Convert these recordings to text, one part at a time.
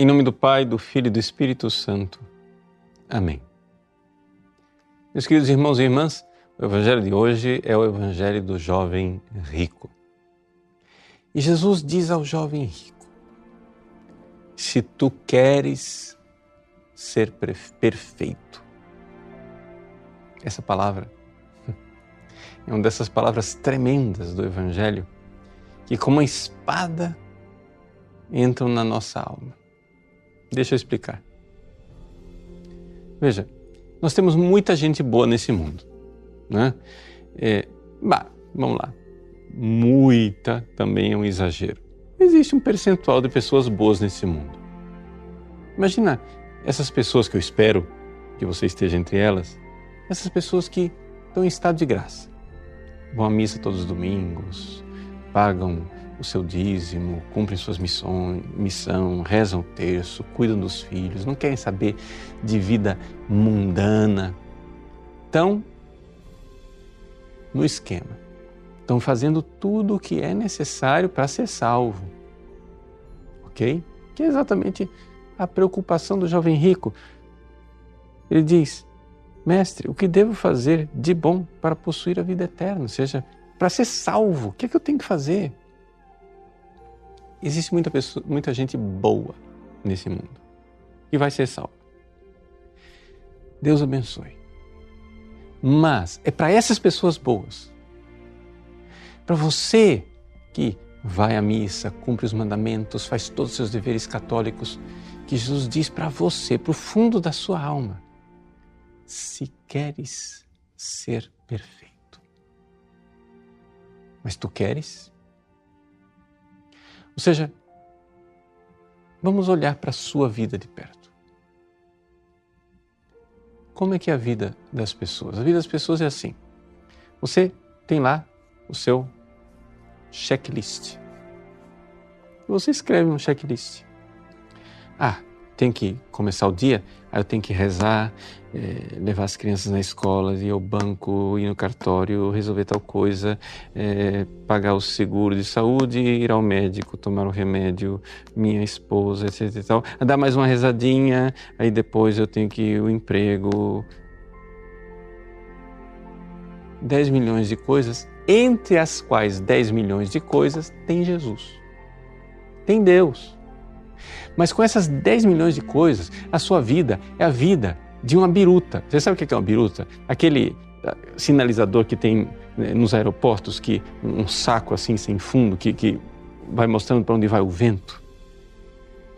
Em nome do Pai, do Filho e do Espírito Santo. Amém. Meus queridos irmãos e irmãs, o Evangelho de hoje é o Evangelho do jovem rico. E Jesus diz ao jovem rico: Se tu queres ser perfeito, essa palavra é uma dessas palavras tremendas do Evangelho que, como uma espada, entram na nossa alma. Deixa eu explicar. Veja, nós temos muita gente boa nesse mundo, né? É, bah, vamos lá. Muita também é um exagero. Existe um percentual de pessoas boas nesse mundo. Imagina essas pessoas que eu espero que você esteja entre elas, essas pessoas que estão em estado de graça. Vão à missa todos os domingos, pagam o seu dízimo, cumprem suas missões, missão, rezam o terço, cuidam dos filhos, não querem saber de vida mundana. Estão no esquema. Estão fazendo tudo o que é necessário para ser salvo. Ok? Que é exatamente a preocupação do jovem rico. Ele diz: Mestre, o que devo fazer de bom para possuir a vida eterna? Ou seja, para ser salvo, o que é que eu tenho que fazer? existe muita, pessoa, muita gente boa nesse mundo que vai ser salva. Deus abençoe. Mas é para essas pessoas boas, para você que vai à missa, cumpre os mandamentos, faz todos os seus deveres católicos, que Jesus diz para você, para o fundo da sua alma: se queres ser perfeito. Mas tu queres? Ou seja, vamos olhar para a sua vida de perto. Como é que é a vida das pessoas? A vida das pessoas é assim. Você tem lá o seu checklist. Você escreve um checklist. Ah, tem que começar o dia, aí eu tenho que rezar, é, levar as crianças na escola, ir ao banco, ir no cartório, resolver tal coisa, é, pagar o seguro de saúde, ir ao médico, tomar o remédio, minha esposa, etc tal. Dar mais uma rezadinha, aí depois eu tenho que ir ao emprego. 10 milhões de coisas, entre as quais 10 milhões de coisas tem Jesus. Tem Deus. Mas com essas 10 milhões de coisas, a sua vida é a vida de uma biruta. Você sabe o que é uma biruta? Aquele ah, sinalizador que tem né, nos aeroportos, que um saco assim sem fundo, que, que vai mostrando para onde vai o vento.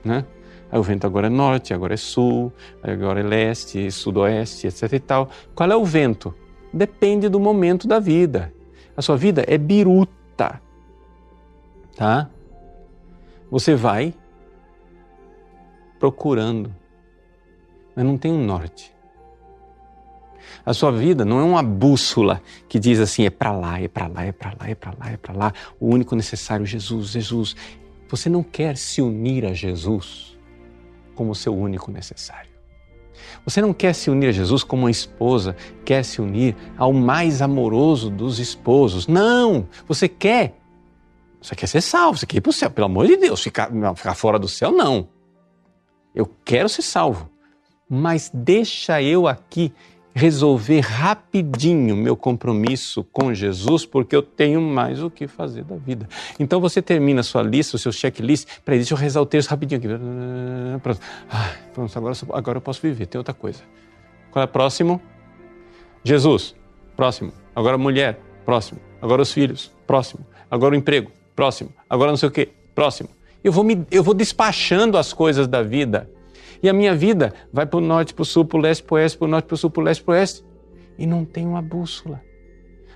Né? Aí o vento agora é norte, agora é sul, agora é leste, sudoeste, etc e tal. Qual é o vento? Depende do momento da vida. A sua vida é biruta, tá? Você vai procurando, mas não tem um norte. A sua vida não é uma bússola que diz assim: é para lá, é para lá, é para lá, é para lá, é para lá. O único necessário, Jesus, Jesus. Você não quer se unir a Jesus como seu único necessário. Você não quer se unir a Jesus como uma esposa quer se unir ao mais amoroso dos esposos. Não! Você quer. Você quer ser salvo, você quer ir para o céu. Pelo amor de Deus, ficar, ficar fora do céu, não. Eu quero ser salvo, mas deixa eu aqui resolver rapidinho meu compromisso com Jesus, porque eu tenho mais o que fazer da vida. Então você termina a sua lista, o seu checklist, para deixa eu rezar o texto rapidinho aqui. Pronto, ah, pronto agora, agora eu posso viver, tem outra coisa. Qual é o próximo? Jesus, próximo. Agora a mulher, próximo. Agora os filhos, próximo. Agora o emprego, próximo. Agora não sei o quê, próximo. Eu vou, me, eu vou despachando as coisas da vida. E a minha vida vai para o norte, para o sul, para o leste, para o oeste, para o norte, para o sul, para o leste, para o oeste. E não tem uma bússola.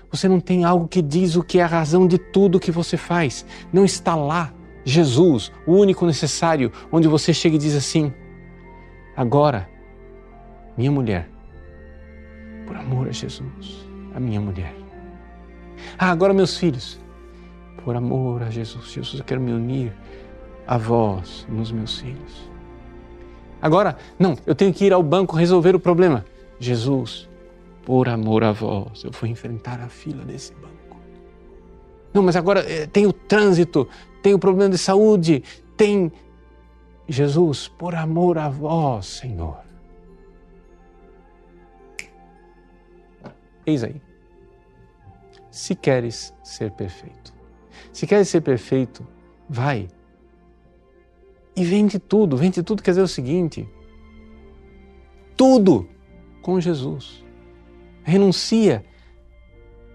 Você não tem algo que diz o que é a razão de tudo que você faz. Não está lá Jesus, o único necessário, onde você chega e diz assim: agora, minha mulher, por amor a Jesus, a minha mulher. Ah, agora meus filhos, por amor a Jesus, Jesus, eu quero me unir a vós nos meus filhos. Agora, não, eu tenho que ir ao banco resolver o problema. Jesus, por amor a vós, eu vou enfrentar a fila desse banco. Não, mas agora eh, tem o trânsito, tem o problema de saúde, tem. Jesus, por amor a vós, Senhor. Eis aí. Se queres ser perfeito. Se queres ser perfeito, vai e vende tudo. Vende tudo quer dizer o seguinte: tudo com Jesus. Renuncia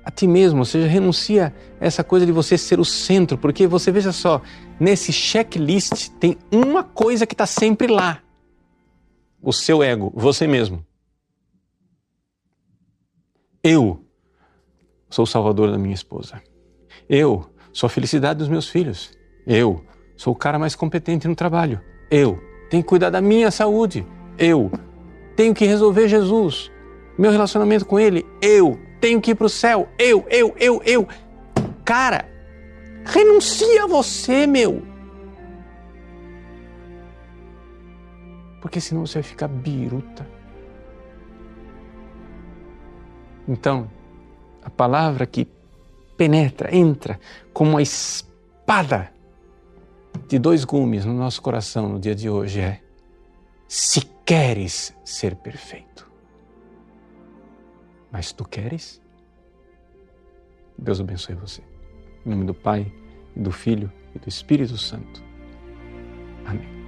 a ti mesmo, ou seja, renuncia a essa coisa de você ser o centro, porque você veja só, nesse checklist tem uma coisa que está sempre lá: o seu ego, você mesmo. Eu sou o salvador da minha esposa. Eu sou a felicidade dos meus filhos. Eu sou o cara mais competente no trabalho. Eu tenho que cuidar da minha saúde. Eu tenho que resolver Jesus, meu relacionamento com Ele. Eu tenho que ir para o céu. Eu, eu, eu, eu. Cara, renuncia a você, meu. Porque senão você vai ficar biruta. Então, a palavra que penetra, entra como uma espada de dois gumes no nosso coração no dia de hoje é: se queres ser perfeito. Mas tu queres? Deus abençoe você. Em nome do Pai, e do Filho e do Espírito Santo. Amém.